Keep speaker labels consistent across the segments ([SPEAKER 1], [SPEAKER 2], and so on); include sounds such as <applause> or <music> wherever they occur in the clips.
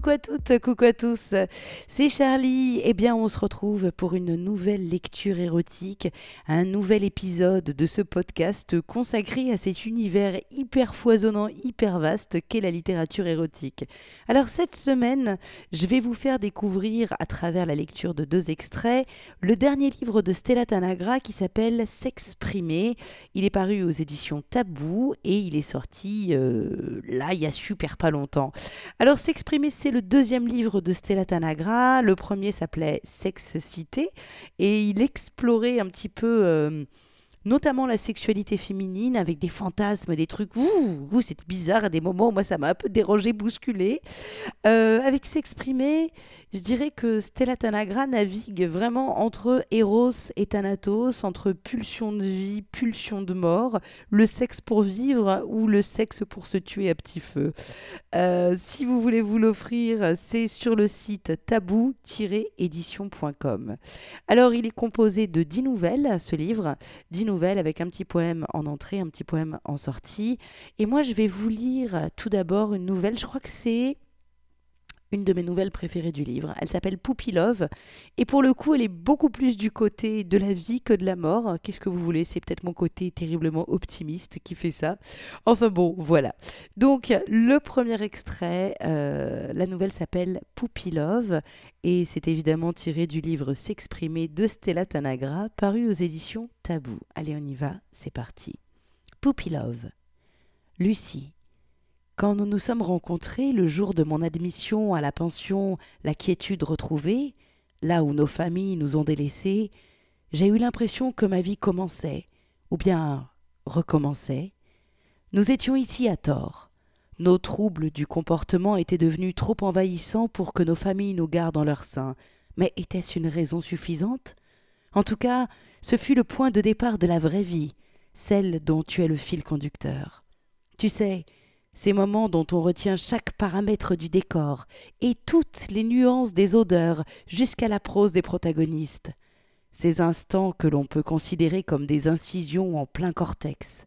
[SPEAKER 1] coucou à toutes, coucou à tous. C'est Charlie. Eh bien, on se retrouve pour une nouvelle lecture érotique, un nouvel épisode de ce podcast consacré à cet univers hyper foisonnant, hyper vaste qu'est la littérature érotique. Alors, cette semaine, je vais vous faire découvrir, à travers la lecture de deux extraits, le dernier livre de Stella Tanagra qui s'appelle S'exprimer. Il est paru aux éditions Tabou et il est sorti euh, là, il y a super pas longtemps. Alors, S'exprimer, c'est le deuxième livre de Stella Tanagra. Le premier s'appelait Sexe Cité et il explorait un petit peu. Notamment la sexualité féminine avec des fantasmes, des trucs, ouh, ouh c'était bizarre à des moments, moi ça m'a un peu dérangé, bousculé. Euh, avec s'exprimer, je dirais que Stella Tanagra navigue vraiment entre Eros et Thanatos, entre pulsion de vie, pulsion de mort, le sexe pour vivre ou le sexe pour se tuer à petit feu. Euh, si vous voulez vous l'offrir, c'est sur le site tabou-édition.com. Alors il est composé de 10 nouvelles, ce livre, 10 avec un petit poème en entrée, un petit poème en sortie. Et moi je vais vous lire tout d'abord une nouvelle, je crois que c'est une de mes nouvelles préférées du livre. Elle s'appelle Poupy Love et pour le coup, elle est beaucoup plus du côté de la vie que de la mort. Qu'est-ce que vous voulez? C'est peut-être mon côté terriblement optimiste qui fait ça. Enfin bon, voilà. Donc, le premier extrait, euh, la nouvelle s'appelle Poupy Love et c'est évidemment tiré du livre S'exprimer de Stella Tanagra, paru aux éditions Tabou. Allez, on y va, c'est parti. Poupy Love. Lucie. Quand nous nous sommes rencontrés le jour de mon admission à la pension La Quiétude retrouvée, là où nos familles nous ont délaissés, j'ai eu l'impression que ma vie commençait, ou bien recommençait. Nous étions ici à tort. Nos troubles du comportement étaient devenus trop envahissants pour que nos familles nous gardent en leur sein. Mais était-ce une raison suffisante? En tout cas, ce fut le point de départ de la vraie vie, celle dont tu es le fil conducteur. Tu sais, ces moments dont on retient chaque paramètre du décor et toutes les nuances des odeurs jusqu'à la prose des protagonistes. Ces instants que l'on peut considérer comme des incisions en plein cortex.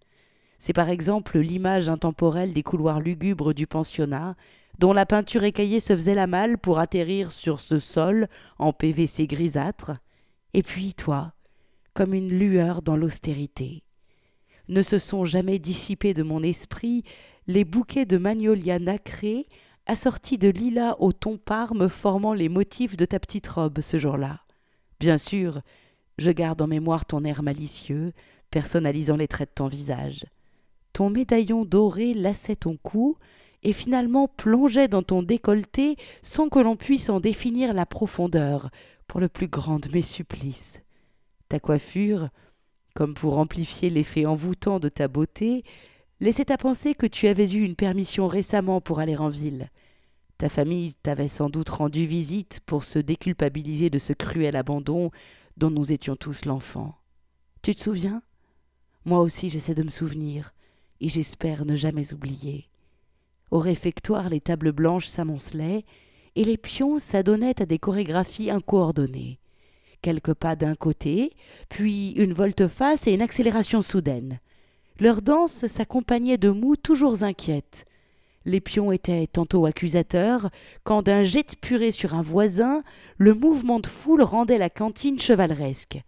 [SPEAKER 1] C'est par exemple l'image intemporelle des couloirs lugubres du pensionnat, dont la peinture écaillée se faisait la malle pour atterrir sur ce sol en PVC grisâtre. Et puis toi, comme une lueur dans l'austérité. Ne se sont jamais dissipés de mon esprit les bouquets de magnolias nacrés, assortis de lilas au ton parme formant les motifs de ta petite robe ce jour-là. Bien sûr, je garde en mémoire ton air malicieux, personnalisant les traits de ton visage. Ton médaillon doré lassait ton cou et finalement plongeait dans ton décolleté sans que l'on puisse en définir la profondeur, pour le plus grand de mes supplices. Ta coiffure, comme pour amplifier l'effet envoûtant de ta beauté, laissait à penser que tu avais eu une permission récemment pour aller en ville. Ta famille t'avait sans doute rendu visite pour se déculpabiliser de ce cruel abandon dont nous étions tous l'enfant. Tu te souviens? Moi aussi j'essaie de me souvenir, et j'espère ne jamais oublier. Au réfectoire, les tables blanches s'amoncelaient, et les pions s'adonnaient à des chorégraphies incoordonnées. Quelques pas d'un côté, puis une volte-face et une accélération soudaine. Leur danse s'accompagnait de mous toujours inquiètes. Les pions étaient tantôt accusateurs, quand d'un jet de purée sur un voisin, le mouvement de foule rendait la cantine chevaleresque.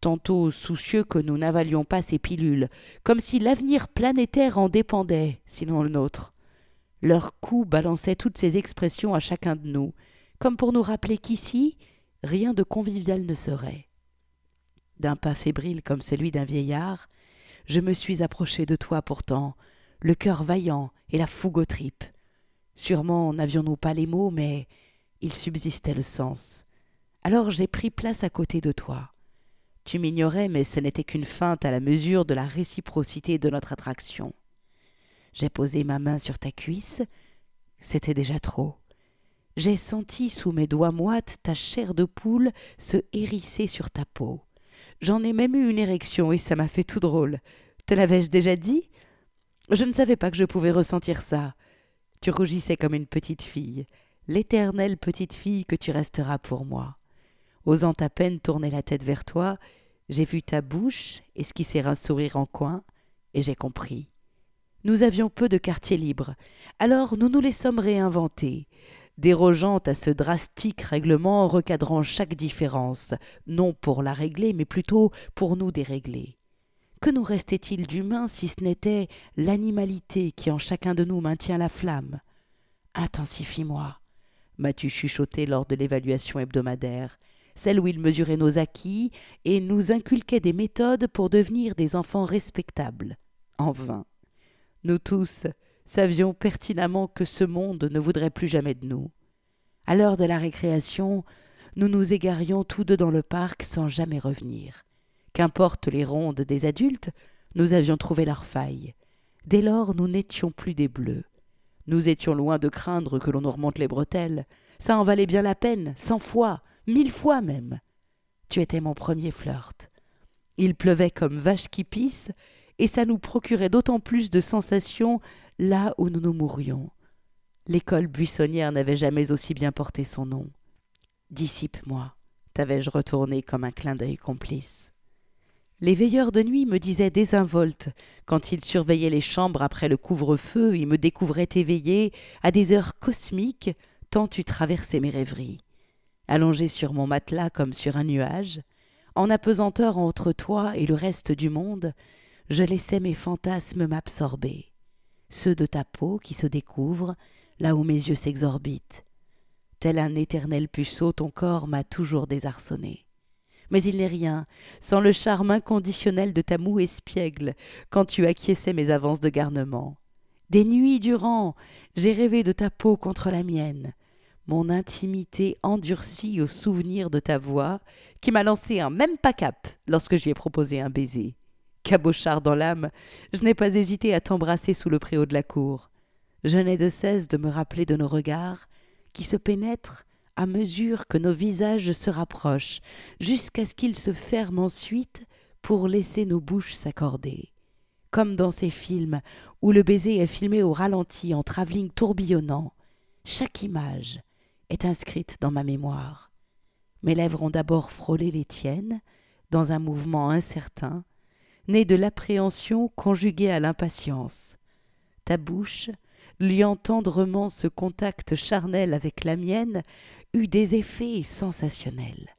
[SPEAKER 1] Tantôt soucieux que nous n'avalions pas ces pilules, comme si l'avenir planétaire en dépendait, sinon le nôtre. Leurs coups balançaient toutes ces expressions à chacun de nous, comme pour nous rappeler qu'ici, rien de convivial ne serait. D'un pas fébrile comme celui d'un vieillard, je me suis approché de toi pourtant, le cœur vaillant et la fougue aux tripes. Sûrement n'avions-nous pas les mots, mais il subsistait le sens. Alors j'ai pris place à côté de toi. Tu m'ignorais, mais ce n'était qu'une feinte à la mesure de la réciprocité de notre attraction. J'ai posé ma main sur ta cuisse, c'était déjà trop. J'ai senti sous mes doigts moites ta chair de poule se hérisser sur ta peau. J'en ai même eu une érection et ça m'a fait tout drôle. Te l'avais-je déjà dit? Je ne savais pas que je pouvais ressentir ça. Tu rougissais comme une petite fille, l'éternelle petite fille que tu resteras pour moi. Osant à peine tourner la tête vers toi, j'ai vu ta bouche esquisser un sourire en coin, et j'ai compris. Nous avions peu de quartiers libres, alors nous nous les sommes réinventés. Dérogeant à ce drastique règlement recadrant chaque différence, non pour la régler, mais plutôt pour nous dérégler. Que nous restait-il d'humain si ce n'était l'animalité qui en chacun de nous maintient la flamme? Intensifie-moi, m'as-tu chuchoté lors de l'évaluation hebdomadaire, celle où il mesurait nos acquis et nous inculquait des méthodes pour devenir des enfants respectables. En vain. Nous tous savions pertinemment que ce monde ne voudrait plus jamais de nous. À l'heure de la récréation, nous nous égarions tous deux dans le parc sans jamais revenir. Qu'importe les rondes des adultes, nous avions trouvé leur faille. Dès lors, nous n'étions plus des bleus. Nous étions loin de craindre que l'on nous remonte les bretelles. Ça en valait bien la peine, cent fois, mille fois même. Tu étais mon premier flirt. Il pleuvait comme vache qui pisse, et ça nous procurait d'autant plus de sensations là où nous nous mourions. L'école buissonnière n'avait jamais aussi bien porté son nom. Dissipe-moi, t'avais-je retourné comme un clin d'œil complice. Les veilleurs de nuit me disaient désinvoltes, quand ils surveillaient les chambres après le couvre-feu, ils me découvraient éveillé à des heures cosmiques, tant tu traversais mes rêveries. Allongé sur mon matelas comme sur un nuage, en apesanteur entre toi et le reste du monde, je laissais mes fantasmes m'absorber, ceux de ta peau qui se découvrent là où mes yeux s'exorbitent. Tel un éternel puceau, ton corps m'a toujours désarçonné. Mais il n'est rien sans le charme inconditionnel de ta moue espiègle quand tu acquiesçais mes avances de garnement. Des nuits durant, j'ai rêvé de ta peau contre la mienne, mon intimité endurcie au souvenir de ta voix, qui m'a lancé un même pas cap lorsque je lui ai proposé un baiser cabochard dans l'âme, je n'ai pas hésité à t'embrasser sous le préau de la cour. Je n'ai de cesse de me rappeler de nos regards, qui se pénètrent à mesure que nos visages se rapprochent, jusqu'à ce qu'ils se ferment ensuite pour laisser nos bouches s'accorder. Comme dans ces films où le baiser est filmé au ralenti en travelling tourbillonnant, chaque image est inscrite dans ma mémoire. Mes lèvres ont d'abord frôlé les tiennes, dans un mouvement incertain, né de l'appréhension conjuguée à l'impatience. Ta bouche, liant tendrement ce contact charnel avec la mienne, eut des effets sensationnels.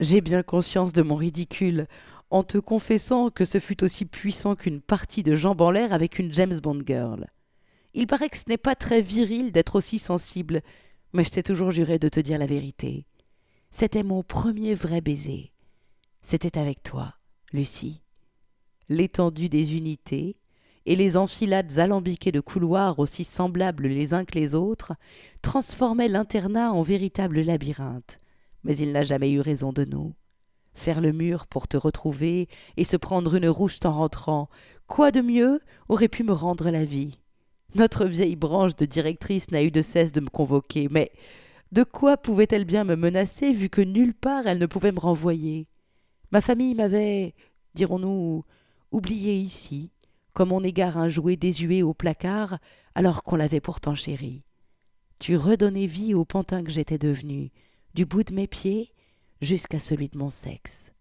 [SPEAKER 1] J'ai bien conscience de mon ridicule en te confessant que ce fut aussi puissant qu'une partie de jambes en l'air avec une James Bond girl. Il paraît que ce n'est pas très viril d'être aussi sensible, mais je t'ai toujours juré de te dire la vérité. C'était mon premier vrai baiser. C'était avec toi, Lucie l'étendue des unités, et les enfilades alambiquées de couloirs aussi semblables les uns que les autres, transformaient l'internat en véritable labyrinthe. Mais il n'a jamais eu raison de nous. Faire le mur pour te retrouver et se prendre une rouste en rentrant, quoi de mieux aurait pu me rendre la vie? Notre vieille branche de directrice n'a eu de cesse de me convoquer, mais de quoi pouvait-elle bien me menacer vu que nulle part elle ne pouvait me renvoyer? Ma famille m'avait, dirons-nous, oublié ici, comme on égare un jouet désuet au placard alors qu'on l'avait pourtant chéri. Tu redonnais vie au pantin que j'étais devenu, du bout de mes pieds jusqu'à celui de mon sexe.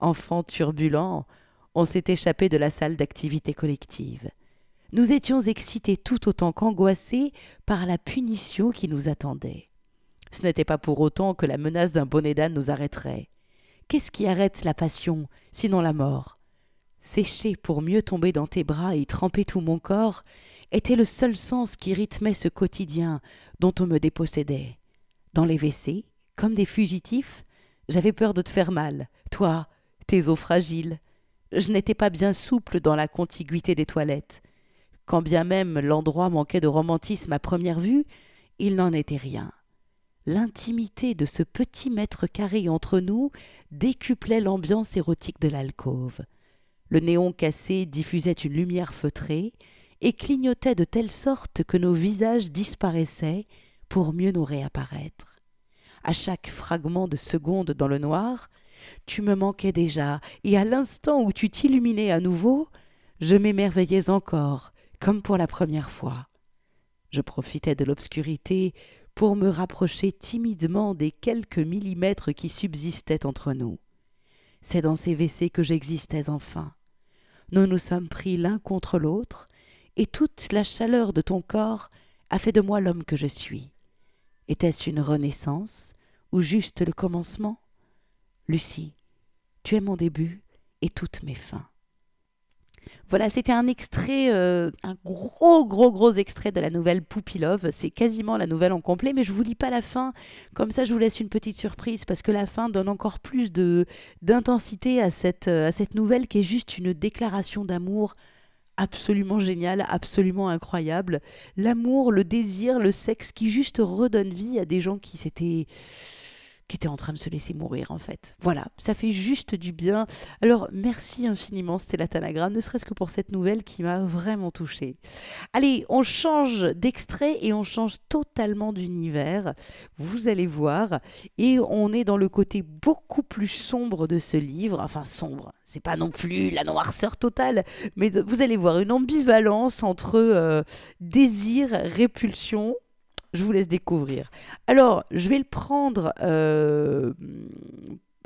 [SPEAKER 1] Enfant turbulent, on s'est échappé de la salle d'activité collective. Nous étions excités tout autant qu'angoissés par la punition qui nous attendait. Ce n'était pas pour autant que la menace d'un bonnet d'âne nous arrêterait. Qu'est-ce qui arrête la passion, sinon la mort? Sécher pour mieux tomber dans tes bras et tremper tout mon corps, était le seul sens qui rythmait ce quotidien dont on me dépossédait. Dans les WC, comme des fugitifs, j'avais peur de te faire mal, toi, tes os fragiles. Je n'étais pas bien souple dans la contiguïté des toilettes. Quand bien même l'endroit manquait de romantisme à première vue, il n'en était rien. L'intimité de ce petit mètre carré entre nous décuplait l'ambiance érotique de l'alcôve. Le néon cassé diffusait une lumière feutrée et clignotait de telle sorte que nos visages disparaissaient pour mieux nous réapparaître. À chaque fragment de seconde dans le noir, tu me manquais déjà, et à l'instant où tu t'illuminais à nouveau, je m'émerveillais encore, comme pour la première fois. Je profitais de l'obscurité pour me rapprocher timidement des quelques millimètres qui subsistaient entre nous. C'est dans ces WC que j'existais enfin. Nous nous sommes pris l'un contre l'autre, et toute la chaleur de ton corps a fait de moi l'homme que je suis. Était-ce une renaissance ou juste le commencement? Lucie, tu es mon début et toutes mes fins. Voilà, c'était un extrait, euh, un gros, gros, gros extrait de la nouvelle Poupilove. C'est quasiment la nouvelle en complet, mais je vous lis pas la fin. Comme ça, je vous laisse une petite surprise parce que la fin donne encore plus de d'intensité à cette, à cette nouvelle qui est juste une déclaration d'amour absolument géniale, absolument incroyable. L'amour, le désir, le sexe qui juste redonne vie à des gens qui s'étaient qui était en train de se laisser mourir en fait. Voilà, ça fait juste du bien. Alors merci infiniment Stella Tanagra, ne serait-ce que pour cette nouvelle qui m'a vraiment touchée. Allez, on change d'extrait et on change totalement d'univers, vous allez voir, et on est dans le côté beaucoup plus sombre de ce livre, enfin sombre, c'est pas non plus la noirceur totale, mais vous allez voir une ambivalence entre euh, désir, répulsion, je vous laisse découvrir. Alors, je vais le prendre euh,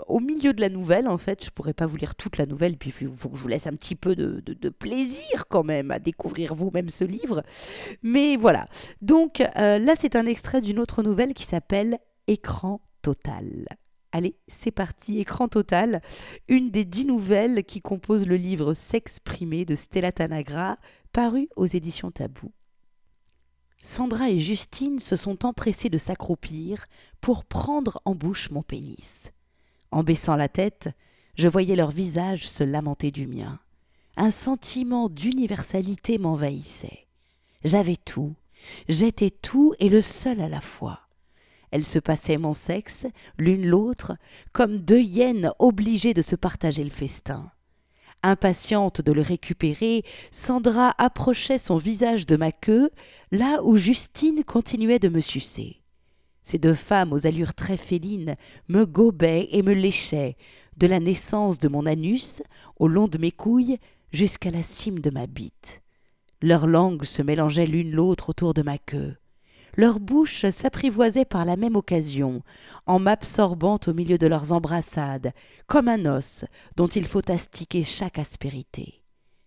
[SPEAKER 1] au milieu de la nouvelle, en fait. Je pourrais pas vous lire toute la nouvelle, puis je vous laisse un petit peu de, plaisir quand même à découvrir vous-même ce livre. Mais voilà. Donc euh, là, c'est un extrait d'une autre nouvelle qui s'appelle Écran total. Allez, c'est parti, écran total, une des dix nouvelles qui composent le livre S'exprimer de Stella Tanagra, paru aux éditions Tabou. Sandra et Justine se sont empressées de s'accroupir pour prendre en bouche mon pénis. En baissant la tête, je voyais leur visage se lamenter du mien. Un sentiment d'universalité m'envahissait. J'avais tout, j'étais tout et le seul à la fois. Elles se passaient mon sexe, l'une l'autre, comme deux hyènes obligées de se partager le festin. Impatiente de le récupérer, Sandra approchait son visage de ma queue, là où Justine continuait de me sucer. Ces deux femmes aux allures très félines me gobaient et me léchaient, de la naissance de mon anus, au long de mes couilles, jusqu'à la cime de ma bite. Leurs langues se mélangeaient l'une l'autre autour de ma queue. Leurs bouches s'apprivoisaient par la même occasion, en m'absorbant au milieu de leurs embrassades, comme un os dont il faut astiquer chaque aspérité.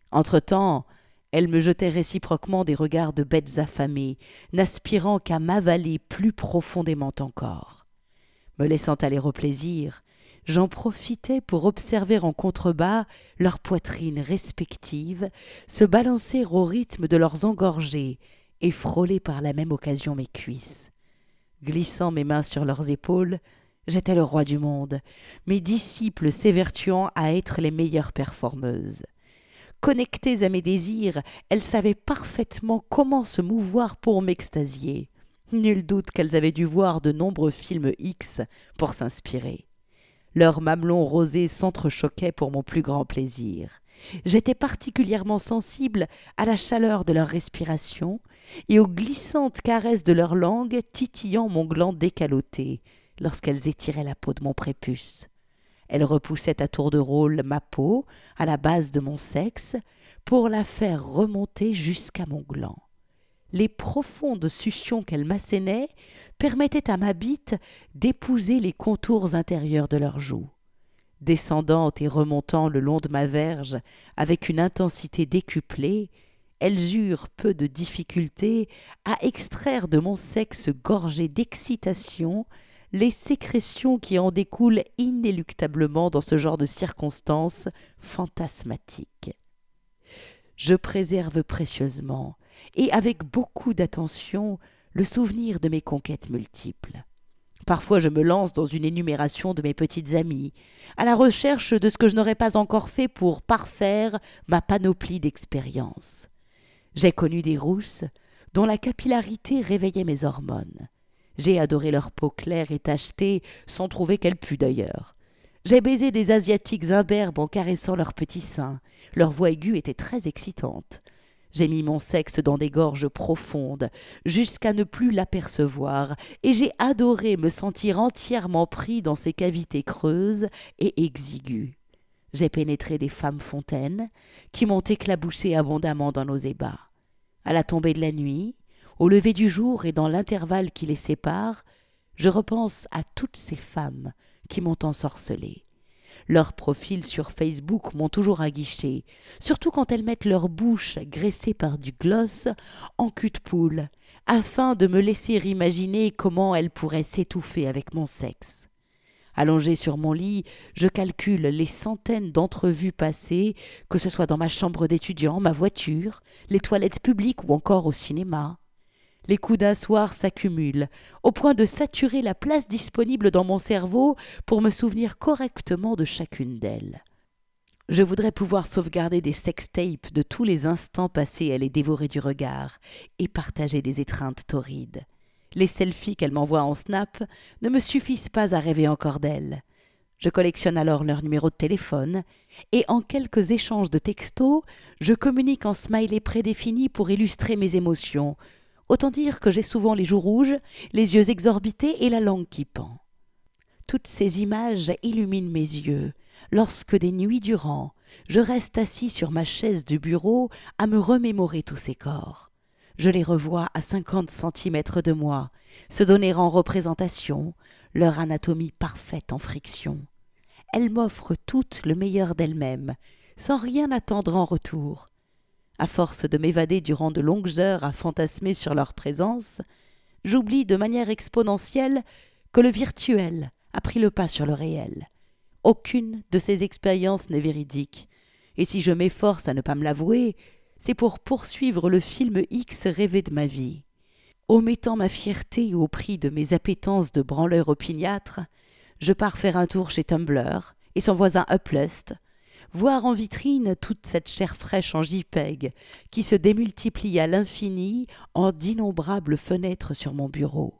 [SPEAKER 1] Entre-temps, elles me jetaient réciproquement des regards de bêtes affamées, n'aspirant qu'à m'avaler plus profondément encore. Me laissant aller au plaisir, j'en profitais pour observer en contrebas leurs poitrines respectives se balancer au rythme de leurs engorgées et frôler par la même occasion mes cuisses. Glissant mes mains sur leurs épaules, j'étais le roi du monde, mes disciples s'évertuant à être les meilleures performeuses. Connectées à mes désirs, elles savaient parfaitement comment se mouvoir pour m'extasier. Nul doute qu'elles avaient dû voir de nombreux films X pour s'inspirer. Leurs mamelons rosés s'entrechoquaient pour mon plus grand plaisir. J'étais particulièrement sensible à la chaleur de leur respiration et aux glissantes caresses de leur langue titillant mon gland décaloté lorsqu'elles étiraient la peau de mon prépuce. Elles repoussaient à tour de rôle ma peau à la base de mon sexe pour la faire remonter jusqu'à mon gland. Les profondes suctions qu'elles m'assénaient permettaient à ma bite d'épouser les contours intérieurs de leurs joues descendant et remontant le long de ma verge avec une intensité décuplée, elles eurent peu de difficulté à extraire de mon sexe gorgé d'excitation les sécrétions qui en découlent inéluctablement dans ce genre de circonstances fantasmatiques. Je préserve précieusement et avec beaucoup d'attention le souvenir de mes conquêtes multiples. Parfois je me lance dans une énumération de mes petites amies, à la recherche de ce que je n'aurais pas encore fait pour parfaire ma panoplie d'expériences. J'ai connu des rousses dont la capillarité réveillait mes hormones. J'ai adoré leur peau claire et tachetée, sans trouver qu'elle pût d'ailleurs. J'ai baisé des asiatiques imberbes en caressant leurs petits seins. Leur voix aiguë était très excitante. J'ai mis mon sexe dans des gorges profondes, jusqu'à ne plus l'apercevoir, et j'ai adoré me sentir entièrement pris dans ces cavités creuses et exiguës. J'ai pénétré des femmes fontaines, qui m'ont éclaboussé abondamment dans nos ébats. À la tombée de la nuit, au lever du jour et dans l'intervalle qui les sépare, je repense à toutes ces femmes qui m'ont ensorcelé. Leurs profils sur Facebook m'ont toujours aguiché, surtout quand elles mettent leur bouche graissée par du gloss en cul de poule, afin de me laisser imaginer comment elles pourraient s'étouffer avec mon sexe. Allongé sur mon lit, je calcule les centaines d'entrevues passées, que ce soit dans ma chambre d'étudiant, ma voiture, les toilettes publiques ou encore au cinéma. Les coups d'un soir s'accumulent, au point de saturer la place disponible dans mon cerveau pour me souvenir correctement de chacune d'elles. Je voudrais pouvoir sauvegarder des sextapes de tous les instants passés à les dévorer du regard et partager des étreintes torrides. Les selfies qu'elle m'envoie en snap ne me suffisent pas à rêver encore d'elles. Je collectionne alors leur numéro de téléphone et en quelques échanges de textos, je communique en smiley prédéfini pour illustrer mes émotions. Autant dire que j'ai souvent les joues rouges, les yeux exorbités et la langue qui pend. Toutes ces images illuminent mes yeux lorsque des nuits durant, je reste assis sur ma chaise du bureau à me remémorer tous ces corps. Je les revois à cinquante centimètres de moi, se donner en représentation, leur anatomie parfaite en friction. Elles m'offrent toutes le meilleur d'elles-mêmes, sans rien attendre en retour. À force de m'évader durant de longues heures à fantasmer sur leur présence, j'oublie de manière exponentielle que le virtuel a pris le pas sur le réel. Aucune de ces expériences n'est véridique, et si je m'efforce à ne pas me l'avouer, c'est pour poursuivre le film X rêvé de ma vie. Omettant ma fierté au prix de mes appétences de branleur opiniâtre, je pars faire un tour chez Tumblr et son voisin Uplust, voir en vitrine toute cette chair fraîche en JPEG qui se démultiplie à l'infini en d'innombrables fenêtres sur mon bureau.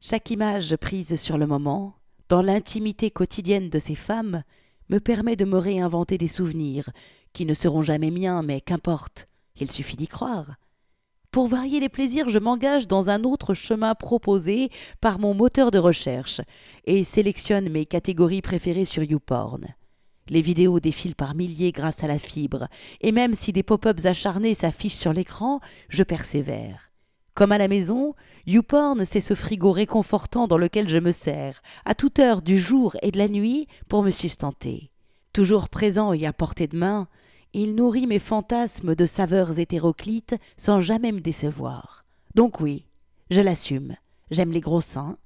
[SPEAKER 1] Chaque image prise sur le moment, dans l'intimité quotidienne de ces femmes, me permet de me réinventer des souvenirs qui ne seront jamais miens, mais qu'importe, il suffit d'y croire. Pour varier les plaisirs, je m'engage dans un autre chemin proposé par mon moteur de recherche et sélectionne mes catégories préférées sur YouPorn. Les vidéos défilent par milliers grâce à la fibre, et même si des pop-ups acharnés s'affichent sur l'écran, je persévère. Comme à la maison, YouPorn, c'est ce frigo réconfortant dans lequel je me sers, à toute heure du jour et de la nuit, pour me sustenter. Toujours présent et à portée de main, il nourrit mes fantasmes de saveurs hétéroclites sans jamais me décevoir. Donc oui, je l'assume. J'aime les gros seins,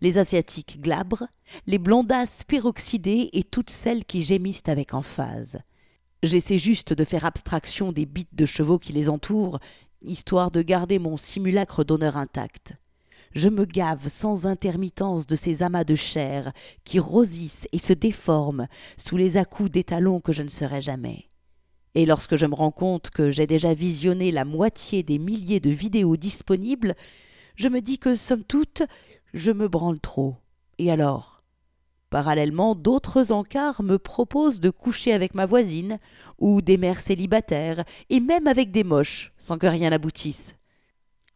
[SPEAKER 1] les asiatiques glabres, les blondasses peroxydées et toutes celles qui gémissent avec emphase. J'essaie juste de faire abstraction des bites de chevaux qui les entourent, histoire de garder mon simulacre d'honneur intact. Je me gave sans intermittence de ces amas de chair qui rosissent et se déforment sous les à-coups d'étalons que je ne serai jamais. Et lorsque je me rends compte que j'ai déjà visionné la moitié des milliers de vidéos disponibles, je me dis que, somme toute, je me branle trop. Et alors? Parallèlement, d'autres encarts me proposent de coucher avec ma voisine, ou des mères célibataires, et même avec des moches, sans que rien n'aboutisse.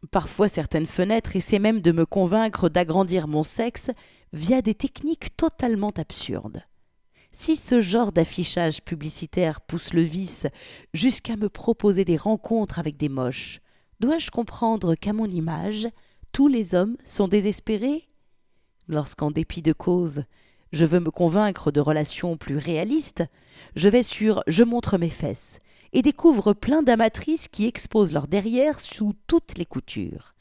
[SPEAKER 1] Parfois certaines fenêtres essaient même de me convaincre d'agrandir mon sexe via des techniques totalement absurdes. Si ce genre d'affichage publicitaire pousse le vice jusqu'à me proposer des rencontres avec des moches, dois-je comprendre qu'à mon image, tous les hommes sont désespérés Lorsqu'en dépit de cause, je veux me convaincre de relations plus réalistes, je vais sur Je montre mes fesses et découvre plein d'amatrices qui exposent leur derrière sous toutes les coutures.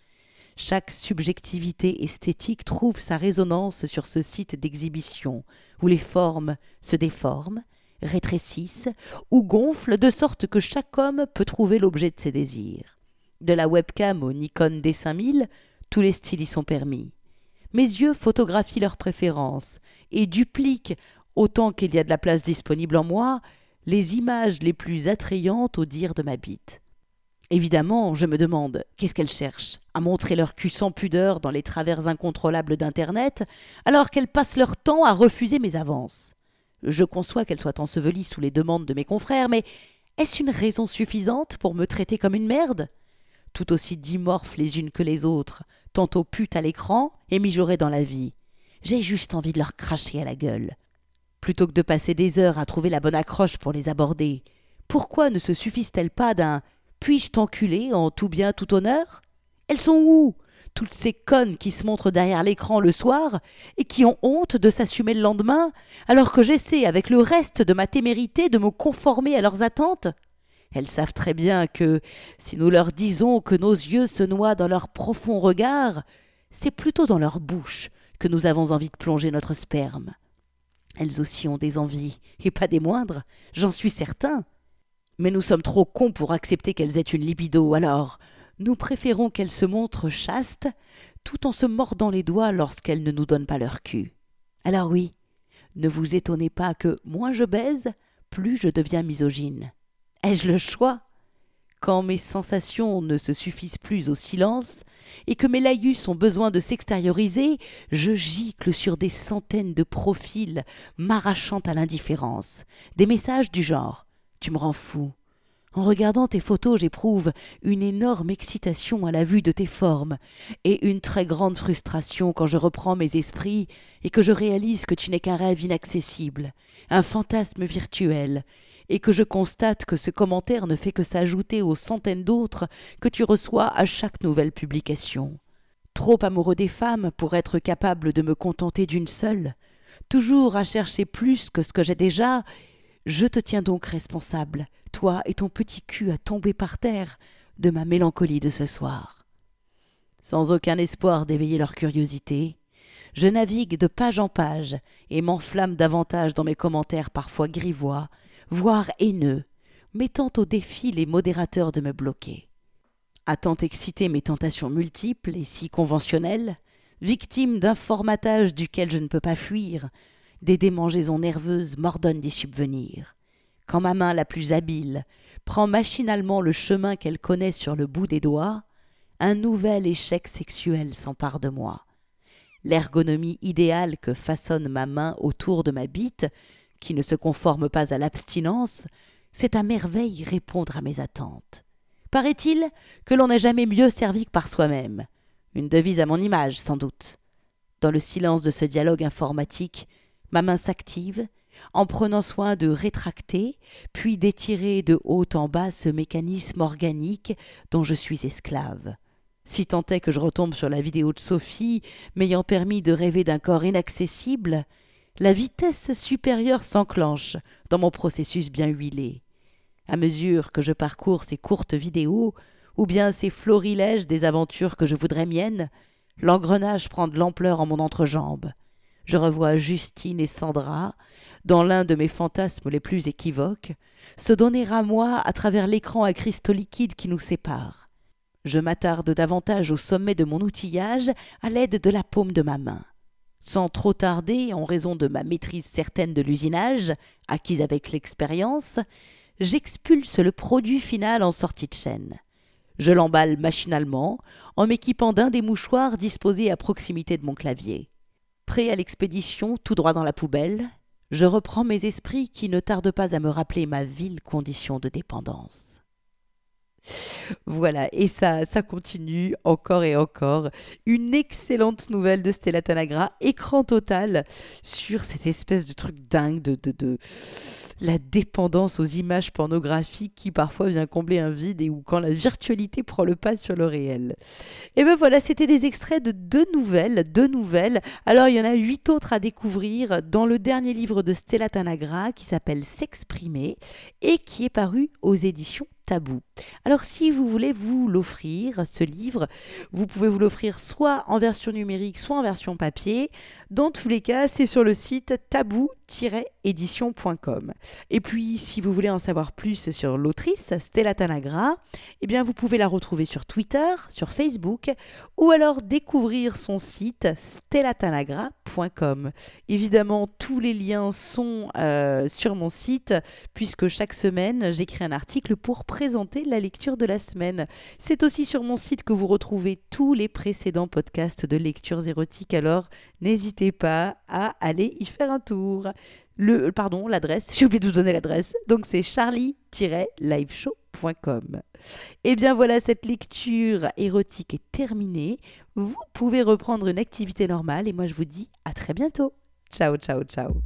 [SPEAKER 1] Chaque subjectivité esthétique trouve sa résonance sur ce site d'exhibition, où les formes se déforment, rétrécissent ou gonflent de sorte que chaque homme peut trouver l'objet de ses désirs. De la webcam au Nikon D5000, tous les styles y sont permis. Mes yeux photographient leurs préférences et dupliquent, autant qu'il y a de la place disponible en moi, les images les plus attrayantes au dire de ma bite. Évidemment, je me demande, qu'est-ce qu'elles cherchent? À montrer leur cul sans pudeur dans les travers incontrôlables d'Internet, alors qu'elles passent leur temps à refuser mes avances. Je conçois qu'elles soient ensevelies sous les demandes de mes confrères, mais est-ce une raison suffisante pour me traiter comme une merde? Tout aussi dimorphes les unes que les autres, tantôt putes à l'écran et mijaurées dans la vie. J'ai juste envie de leur cracher à la gueule. Plutôt que de passer des heures à trouver la bonne accroche pour les aborder, pourquoi ne se suffisent-elles pas d'un puis-je t'enculer en tout bien, tout honneur Elles sont où toutes ces connes qui se montrent derrière l'écran le soir et qui ont honte de s'assumer le lendemain, alors que j'essaie avec le reste de ma témérité de me conformer à leurs attentes? Elles savent très bien que, si nous leur disons que nos yeux se noient dans leur profond regard, c'est plutôt dans leur bouche que nous avons envie de plonger notre sperme. Elles aussi ont des envies, et pas des moindres, j'en suis certain. Mais nous sommes trop cons pour accepter qu'elles aient une libido, alors nous préférons qu'elles se montrent chastes, tout en se mordant les doigts lorsqu'elles ne nous donnent pas leur cul. Alors oui, ne vous étonnez pas que moins je baise, plus je deviens misogyne. Ai-je le choix? Quand mes sensations ne se suffisent plus au silence, et que mes laïus ont besoin de s'extérioriser, je gicle sur des centaines de profils m'arrachant à l'indifférence, des messages du genre Tu me rends fou, en regardant tes photos, j'éprouve une énorme excitation à la vue de tes formes et une très grande frustration quand je reprends mes esprits et que je réalise que tu n'es qu'un rêve inaccessible, un fantasme virtuel, et que je constate que ce commentaire ne fait que s'ajouter aux centaines d'autres que tu reçois à chaque nouvelle publication. Trop amoureux des femmes pour être capable de me contenter d'une seule, toujours à chercher plus que ce que j'ai déjà, je te tiens donc responsable toi et ton petit cul à tomber par terre de ma mélancolie de ce soir. Sans aucun espoir d'éveiller leur curiosité, je navigue de page en page et m'enflamme davantage dans mes commentaires parfois grivois, voire haineux, mettant au défi les modérateurs de me bloquer. À tant exciter mes tentations multiples et si conventionnelles, victime d'un formatage duquel je ne peux pas fuir, des démangeaisons nerveuses m'ordonnent d'y subvenir quand ma main la plus habile prend machinalement le chemin qu'elle connaît sur le bout des doigts, un nouvel échec sexuel s'empare de moi. L'ergonomie idéale que façonne ma main autour de ma bite, qui ne se conforme pas à l'abstinence, c'est à merveille répondre à mes attentes. Paraît-il que l'on n'a jamais mieux servi que par soi-même. Une devise à mon image, sans doute. Dans le silence de ce dialogue informatique, ma main s'active, en prenant soin de rétracter, puis d'étirer de haut en bas ce mécanisme organique dont je suis esclave. Si tant est que je retombe sur la vidéo de Sophie, m'ayant permis de rêver d'un corps inaccessible, la vitesse supérieure s'enclenche dans mon processus bien huilé. À mesure que je parcours ces courtes vidéos, ou bien ces florilèges des aventures que je voudrais miennes, l'engrenage prend de l'ampleur en mon entrejambe. Je revois Justine et Sandra, dans l'un de mes fantasmes les plus équivoques, se donner à moi à travers l'écran à cristaux liquides qui nous sépare. Je m'attarde davantage au sommet de mon outillage à l'aide de la paume de ma main. Sans trop tarder, en raison de ma maîtrise certaine de l'usinage, acquise avec l'expérience, j'expulse le produit final en sortie de chaîne. Je l'emballe machinalement, en m'équipant d'un des mouchoirs disposés à proximité de mon clavier. Prêt à l'expédition tout droit dans la poubelle, je reprends mes esprits qui ne tardent pas à me rappeler ma vile condition de dépendance. Voilà, et ça, continue encore et encore. Une excellente nouvelle de Stella Tanagra, écran total sur cette espèce de truc dingue de la dépendance aux images pornographiques qui parfois vient combler un vide et où quand la virtualité prend le pas sur le réel. Et ben voilà, c'était des extraits de deux nouvelles, deux nouvelles. Alors il y en a huit autres à découvrir dans le dernier livre de Stella Tanagra qui s'appelle S'exprimer et qui est paru aux éditions tabou. Alors si vous voulez vous l'offrir, ce livre, vous pouvez vous l'offrir soit en version numérique, soit en version papier. Dans tous les cas, c'est sur le site tabou-édition.com. Et puis, si vous voulez en savoir plus sur l'autrice, Stella Tanagra, eh bien, vous pouvez la retrouver sur Twitter, sur Facebook, ou alors découvrir son site stellatanagra.com. Évidemment, tous les liens sont euh, sur mon site, puisque chaque semaine, j'écris un article pour présenter la lecture de la semaine. C'est aussi sur mon site que vous retrouvez tous les précédents podcasts de lectures érotiques, alors n'hésitez pas à aller y faire un tour. Le, pardon, l'adresse, <laughs> j'ai oublié de vous donner l'adresse, donc c'est charlie-liveshow.com. Et eh bien voilà, cette lecture érotique est terminée. Vous pouvez reprendre une activité normale et moi je vous dis à très bientôt. Ciao, ciao, ciao.